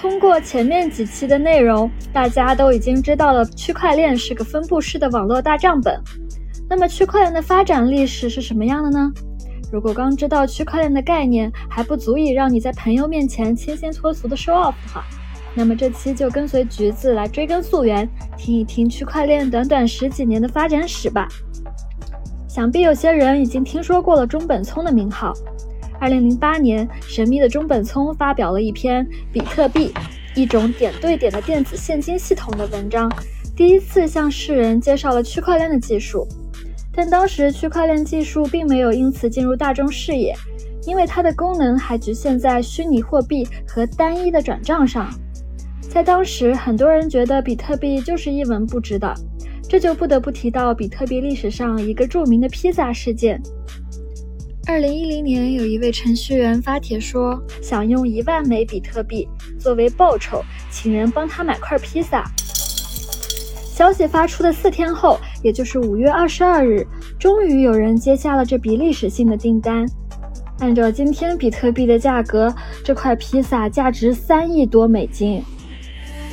通过前面几期的内容，大家都已经知道了区块链是个分布式的网络大账本。那么区块链的发展历史是什么样的呢？如果刚知道区块链的概念还不足以让你在朋友面前清新脱俗的 show off 的话，那么这期就跟随橘子来追根溯源，听一听区块链短短十几年的发展史吧。想必有些人已经听说过了中本聪的名号。二零零八年，神秘的中本聪发表了一篇《比特币：一种点对点的电子现金系统》的文章，第一次向世人介绍了区块链的技术。但当时区块链技术并没有因此进入大众视野，因为它的功能还局限在虚拟货币和单一的转账上。在当时，很多人觉得比特币就是一文不值的，这就不得不提到比特币历史上一个著名的披萨事件。二零一零年，有一位程序员发帖说，想用一万枚比特币作为报酬，请人帮他买块披萨。消息发出的四天后，也就是五月二十二日，终于有人接下了这笔历史性的订单。按照今天比特币的价格，这块披萨价值三亿多美金。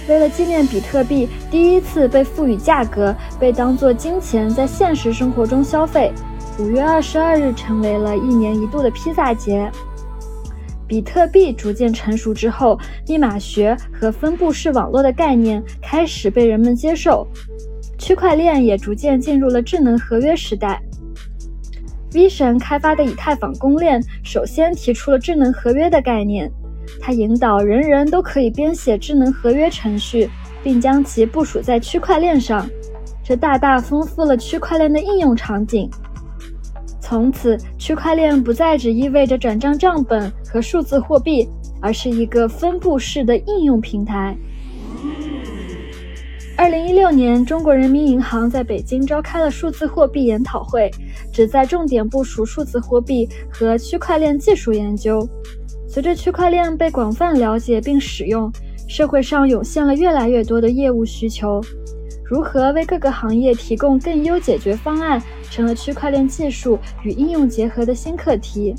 为了纪念比特币第一次被赋予价格，被当作金钱在现实生活中消费。五月二十二日成为了一年一度的披萨节。比特币逐渐成熟之后，密码学和分布式网络的概念开始被人们接受，区块链也逐渐进入了智能合约时代。V 神开发的以太坊公链首先提出了智能合约的概念，它引导人人都可以编写智能合约程序，并将其部署在区块链上，这大大丰富了区块链的应用场景。从此，区块链不再只意味着转账账本和数字货币，而是一个分布式的应用平台。二零一六年，中国人民银行在北京召开了数字货币研讨会，旨在重点部署数字货币和区块链技术研究。随着区块链被广泛了解并使用，社会上涌现了越来越多的业务需求。如何为各个行业提供更优解决方案，成了区块链技术与应用结合的新课题。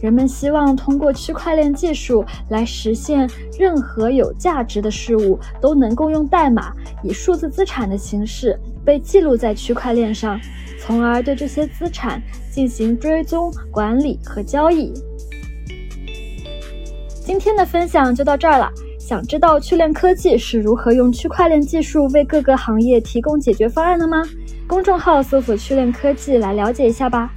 人们希望通过区块链技术来实现任何有价值的事物都能够用代码以数字资产的形式被记录在区块链上，从而对这些资产进行追踪、管理和交易。今天的分享就到这儿了。想知道趣链科技是如何用区块链技术为各个行业提供解决方案的吗？公众号搜索“趣链科技”来了解一下吧。